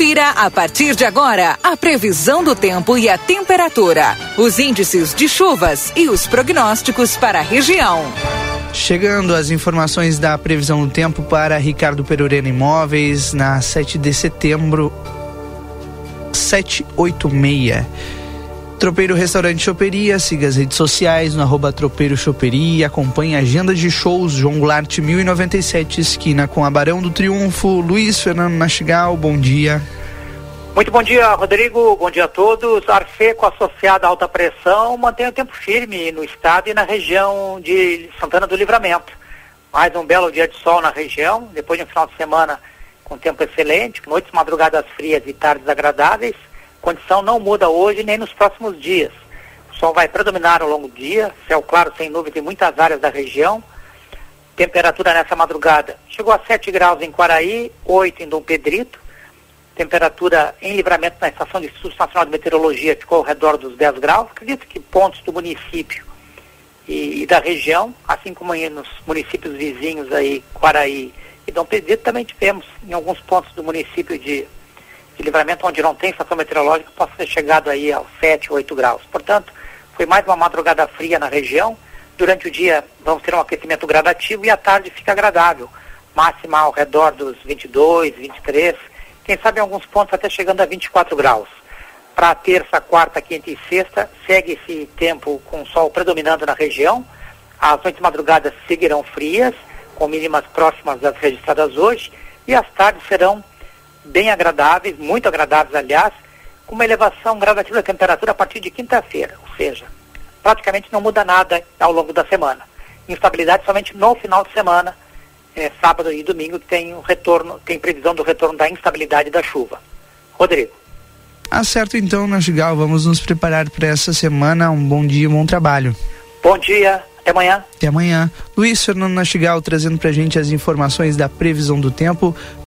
Confira a partir de agora a previsão do tempo e a temperatura, os índices de chuvas e os prognósticos para a região. Chegando as informações da previsão do tempo para Ricardo Perurena Imóveis na 7 de setembro 786. Tropeiro Restaurante Choperia, siga as redes sociais no arroba Tropeiro Choperia, acompanhe a agenda de shows João Goulart 1097, esquina com a Barão do Triunfo, Luiz Fernando Nastigal, bom dia. Muito bom dia, Rodrigo, bom dia a todos. Arfeco associada à alta pressão mantém o tempo firme no estado e na região de Santana do Livramento. Mais um belo dia de sol na região, depois de um final de semana com tempo excelente, noites, madrugadas frias e tardes agradáveis condição não muda hoje nem nos próximos dias. O sol vai predominar ao longo do dia, céu claro sem nuvens em muitas áreas da região. Temperatura nessa madrugada chegou a 7 graus em Quaraí, 8 em Dom Pedrito. Temperatura em livramento na estação de Instituto Nacional de Meteorologia ficou ao redor dos 10 graus. Acredito que pontos do município e, e da região, assim como nos municípios vizinhos aí, Quaraí e Dom Pedrito, também tivemos em alguns pontos do município de de livramento onde não tem estação meteorológica possa ter chegado aí aos 7, 8 graus. Portanto, foi mais uma madrugada fria na região. Durante o dia vamos ter um aquecimento gradativo e à tarde fica agradável. Máxima ao redor dos 22, 23, quem sabe em alguns pontos até chegando a 24 graus. Para terça, quarta, quinta e sexta, segue esse tempo com sol predominando na região. As noites madrugadas seguirão frias, com mínimas próximas das registradas hoje, e as tardes serão bem agradáveis, muito agradáveis, aliás, com uma elevação gradativa da temperatura a partir de quinta-feira, ou seja, praticamente não muda nada ao longo da semana. Instabilidade somente no final de semana, é, sábado e domingo, que tem o retorno, tem previsão do retorno da instabilidade da chuva. Rodrigo. Acerto então, Nastigal, vamos nos preparar para essa semana. Um bom dia, um bom trabalho. Bom dia, até amanhã. Até amanhã. Luiz Fernando Nastigal trazendo para gente as informações da previsão do tempo.